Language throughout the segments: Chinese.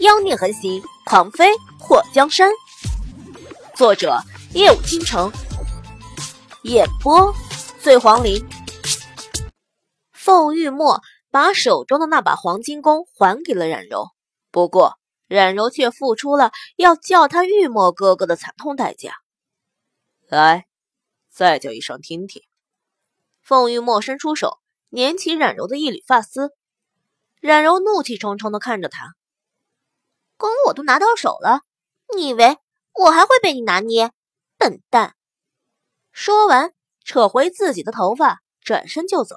妖孽横行，狂妃破江山。作者：夜舞倾城，演播：醉黄林。凤玉墨把手中的那把黄金弓还给了冉柔，不过冉柔却付出了要叫他玉墨哥哥的惨痛代价。来，再叫一声听听。凤玉墨伸出手，捻起冉柔的一缕发丝。冉柔怒气冲冲的看着他，弓我都拿到手了，你以为我还会被你拿捏？笨蛋！说完，扯回自己的头发，转身就走。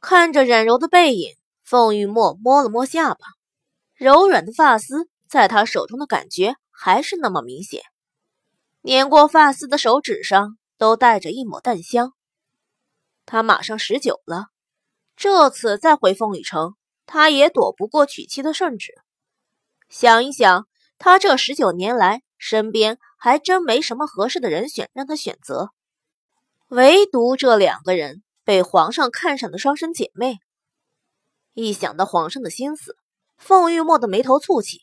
看着冉柔的背影，凤玉墨摸了摸下巴，柔软的发丝在他手中的感觉还是那么明显，碾过发丝的手指上都带着一抹淡香。他马上十九了。这次再回凤羽城，他也躲不过娶妻的圣旨。想一想，他这十九年来身边还真没什么合适的人选让他选择，唯独这两个人被皇上看上的双生姐妹。一想到皇上的心思，凤玉墨的眉头蹙起。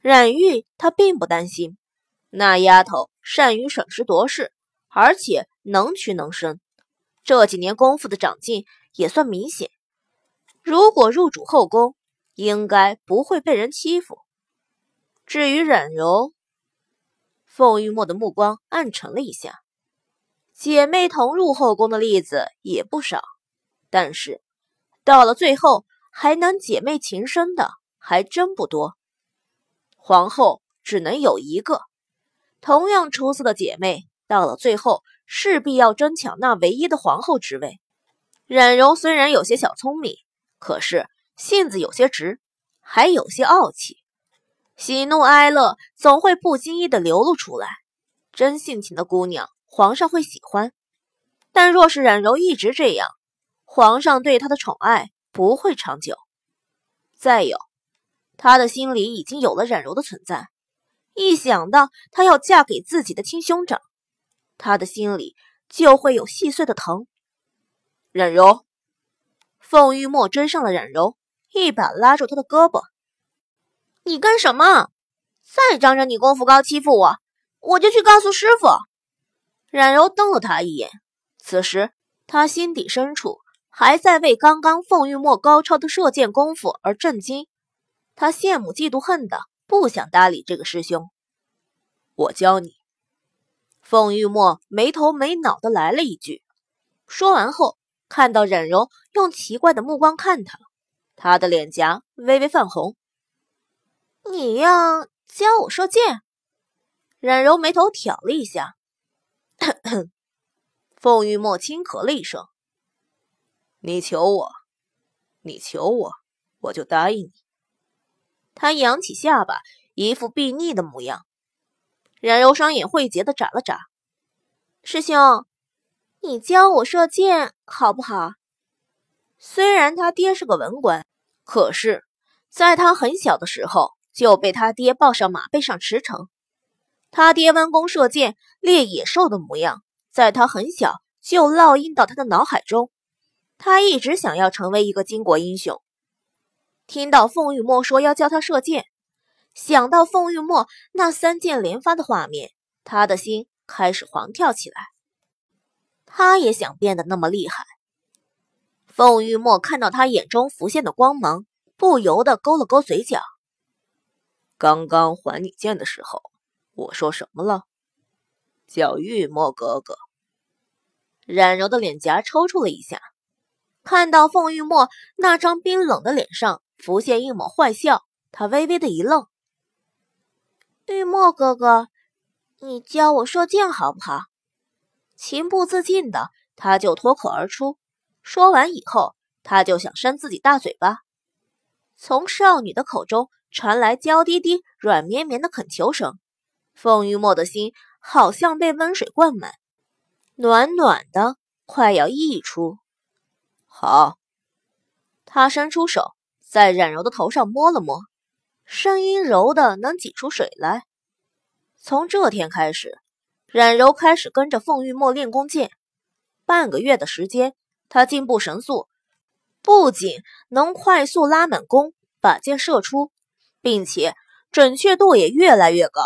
冉玉他并不担心，那丫头善于审时度势，而且能屈能伸，这几年功夫的长进。也算明显。如果入主后宫，应该不会被人欺负。至于冉柔，凤玉墨的目光暗沉了一下。姐妹同入后宫的例子也不少，但是到了最后还能姐妹情深的还真不多。皇后只能有一个，同样出色的姐妹到了最后势必要争抢那唯一的皇后之位。冉柔虽然有些小聪明，可是性子有些直，还有些傲气，喜怒哀乐总会不经意的流露出来。真性情的姑娘，皇上会喜欢；但若是冉柔一直这样，皇上对她的宠爱不会长久。再有，他的心里已经有了冉柔的存在，一想到她要嫁给自己的亲兄长，他的心里就会有细碎的疼。冉柔，凤玉墨追上了冉柔，一把拉住他的胳膊：“你干什么？再仗着你功夫高欺负我，我就去告诉师傅。”冉柔瞪了他一眼，此时他心底深处还在为刚刚凤玉墨高超的射箭功夫而震惊，他羡慕嫉妒恨的，不想搭理这个师兄。我教你。凤玉墨没头没脑的来了一句，说完后。看到冉柔用奇怪的目光看他，他的脸颊微微泛红。你要教我射箭？冉柔眉头挑了一下。凤玉墨轻咳了一声：“你求我，你求我，我就答应你。”他扬起下巴，一副避逆的模样。冉柔双眼慧捷的眨了眨：“师兄。”你教我射箭好不好？虽然他爹是个文官，可是在他很小的时候就被他爹抱上马背上驰骋。他爹弯弓射箭猎野兽的模样，在他很小就烙印到他的脑海中。他一直想要成为一个巾帼英雄。听到凤玉墨说要教他射箭，想到凤玉墨那三箭连发的画面，他的心开始狂跳起来。他也想变得那么厉害。凤玉墨看到他眼中浮现的光芒，不由得勾了勾嘴角。刚刚还你剑的时候，我说什么了？叫玉墨哥哥。冉柔的脸颊抽搐了一下，看到凤玉墨那张冰冷的脸上浮现一抹坏笑，他微微的一愣。玉墨哥哥，你教我射箭好不好？情不自禁的，他就脱口而出。说完以后，他就想扇自己大嘴巴。从少女的口中传来娇滴滴、软绵绵的恳求声，凤玉墨的心好像被温水灌满，暖暖的，快要溢出。好，他伸出手，在冉柔的头上摸了摸，声音柔的能挤出水来。从这天开始。冉柔开始跟着凤玉墨练弓箭，半个月的时间，他进步神速，不仅能快速拉满弓，把箭射出，并且准确度也越来越高。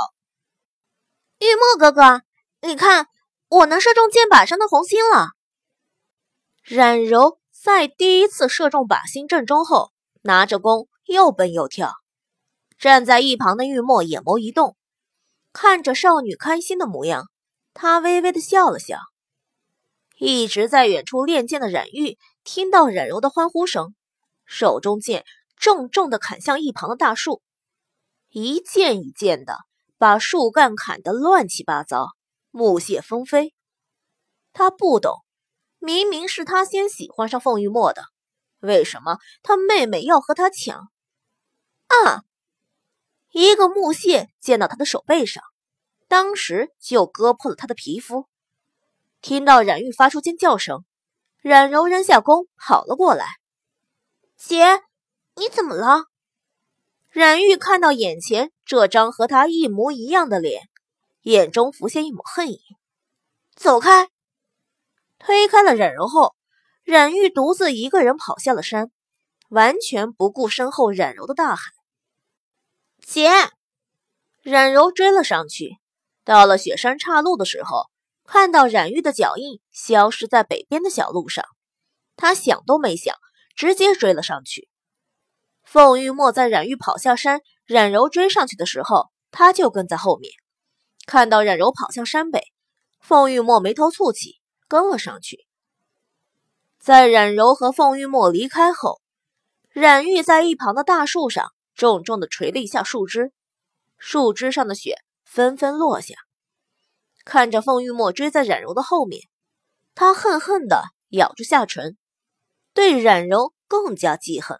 玉墨哥哥，你看，我能射中箭靶上的红心了。冉柔在第一次射中靶心正中后，拿着弓又蹦又跳。站在一旁的玉墨眼眸一动，看着少女开心的模样，他微微的笑了笑。一直在远处练剑的冉玉听到冉柔的欢呼声，手中剑重重的砍向一旁的大树，一剑一剑的把树干砍得乱七八糟，木屑纷飞。他不懂，明明是他先喜欢上凤玉墨的，为什么他妹妹要和他抢？啊！一个木屑溅到他的手背上，当时就割破了他的皮肤。听到冉玉发出尖叫声，冉柔扔下弓跑了过来。姐，你怎么了？冉玉看到眼前这张和他一模一样的脸，眼中浮现一抹恨意。走开！推开了冉柔后，冉玉独自一个人跑下了山，完全不顾身后冉柔的大喊。姐，冉柔追了上去。到了雪山岔路的时候，看到冉玉的脚印消失在北边的小路上，他想都没想，直接追了上去。凤玉墨在冉玉跑下山，冉柔追上去的时候，他就跟在后面。看到冉柔跑向山北，凤玉墨眉头蹙起，跟了上去。在冉柔和凤玉墨离开后，冉玉在一旁的大树上。重重的捶了一下树枝，树枝上的雪纷纷落下。看着凤玉墨追在冉柔的后面，他恨恨的咬住下唇，对冉柔更加记恨。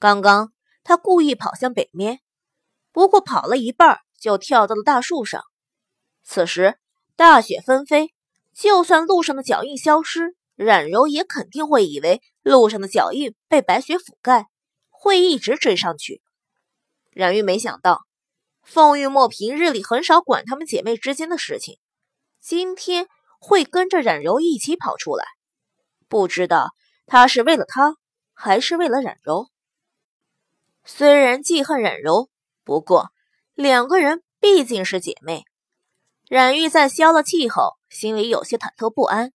刚刚他故意跑向北面，不过跑了一半就跳到了大树上。此时大雪纷飞，就算路上的脚印消失，冉柔也肯定会以为路上的脚印被白雪覆盖。会一直追上去。冉玉没想到，凤玉墨平日里很少管她们姐妹之间的事情，今天会跟着冉柔一起跑出来。不知道他是为了她，还是为了冉柔。虽然记恨冉柔，不过两个人毕竟是姐妹。冉玉在消了气后，心里有些忐忑不安。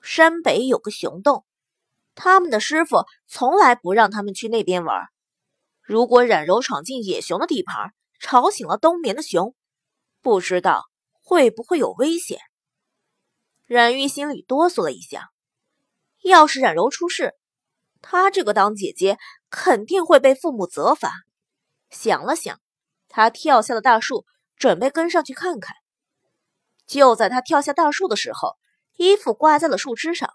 山北有个熊洞。他们的师傅从来不让他们去那边玩。如果冉柔闯进野熊的地盘，吵醒了冬眠的熊，不知道会不会有危险。冉玉心里哆嗦了一下，要是冉柔出事，她这个当姐姐肯定会被父母责罚。想了想，她跳下了大树，准备跟上去看看。就在她跳下大树的时候，衣服挂在了树枝上，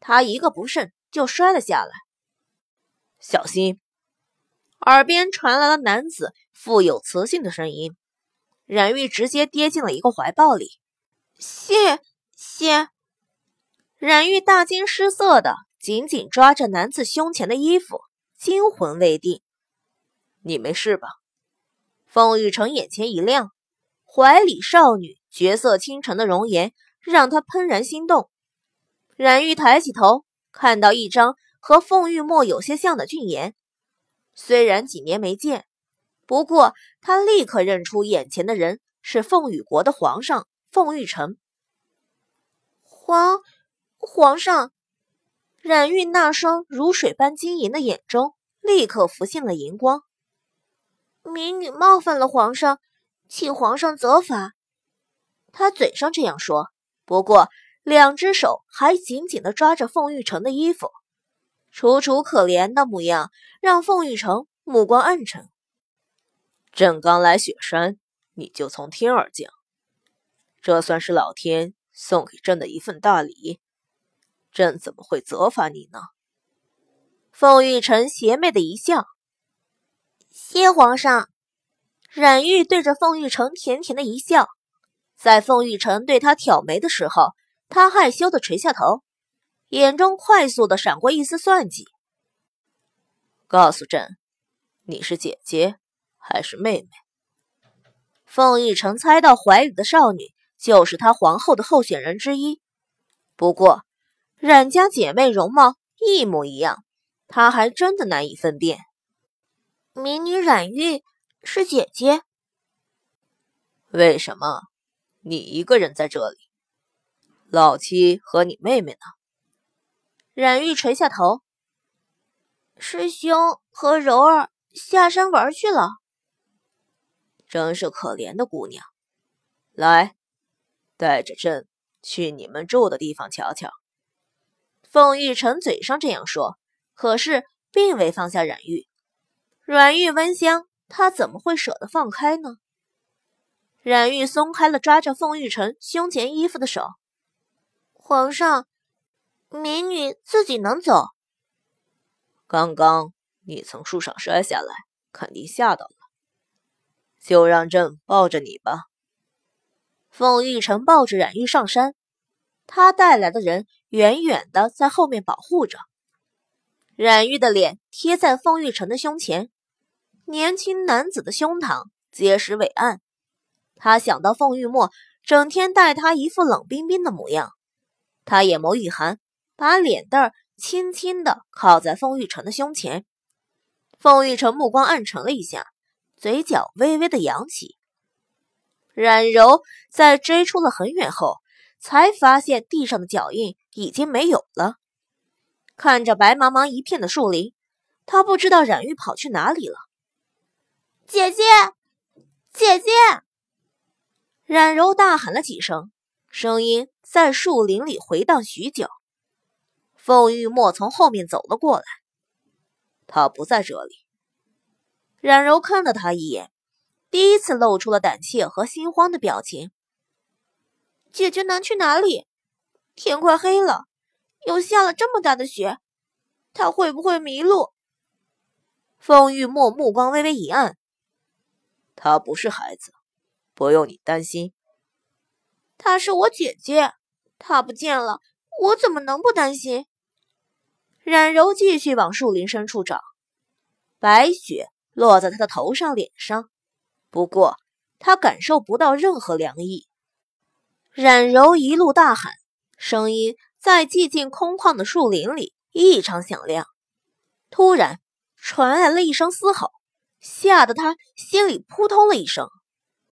她一个不慎。就摔了下来，小心！耳边传来了男子富有磁性的声音。冉玉直接跌进了一个怀抱里。谢谢！冉玉大惊失色的紧紧抓着男子胸前的衣服，惊魂未定。你没事吧？凤玉成眼前一亮，怀里少女绝色倾城的容颜让他怦然心动。冉玉抬起头。看到一张和凤玉墨有些像的俊颜，虽然几年没见，不过他立刻认出眼前的人是凤羽国的皇上凤玉成。皇皇上，冉玉那双如水般晶莹的眼中立刻浮现了银光。民女冒犯了皇上，请皇上责罚。他嘴上这样说，不过。两只手还紧紧地抓着凤玉成的衣服，楚楚可怜的模样让凤玉成目光暗沉。朕刚来雪山，你就从天而降，这算是老天送给朕的一份大礼。朕怎么会责罚你呢？凤玉成邪魅的一笑，谢皇上。冉玉对着凤玉成甜甜的一笑，在凤玉成对他挑眉的时候。他害羞的垂下头，眼中快速的闪过一丝算计。告诉朕，你是姐姐还是妹妹？凤玉成猜到怀里的少女就是他皇后的候选人之一，不过冉家姐妹容貌一模一样，他还真的难以分辨。民女冉玉是姐姐。为什么你一个人在这里？老七和你妹妹呢？冉玉垂下头。师兄和柔儿下山玩去了。真是可怜的姑娘。来，带着朕去你们住的地方瞧瞧。凤玉成嘴上这样说，可是并未放下冉玉。软玉温香，他怎么会舍得放开呢？冉玉松开了抓着凤玉成胸前衣服的手。皇上，民女自己能走。刚刚你从树上摔下来，肯定吓到了。就让朕抱着你吧。凤玉成抱着冉玉上山，他带来的人远远的在后面保护着。冉玉的脸贴在凤玉成的胸前，年轻男子的胸膛结实伟岸。他想到凤玉墨整天待他一副冷冰冰的模样，他眼眸一寒，把脸蛋儿轻轻的靠在凤玉成的胸前。凤玉成目光暗沉了一下。嘴角微微的扬起，冉柔在追出了很远后，才发现地上的脚印已经没有了。看着白茫茫一片的树林，他不知道冉玉跑去哪里了。姐姐，姐姐！冉柔大喊了几声，声音在树林里回荡许久。凤玉墨从后面走了过来，他不在这里。冉柔看了他一眼，第一次露出了胆怯和心慌的表情。姐姐能去哪里？天快黑了，又下了这么大的雪，她会不会迷路？凤玉墨目光微微一暗，她不是孩子，不用你担心。她是我姐姐，她不见了，我怎么能不担心？冉柔继续往树林深处找，白雪。落在他的头上、脸上，不过他感受不到任何凉意。冉柔一路大喊，声音在寂静空旷的树林里异常响亮。突然传来了一声嘶吼，吓得他心里扑通了一声。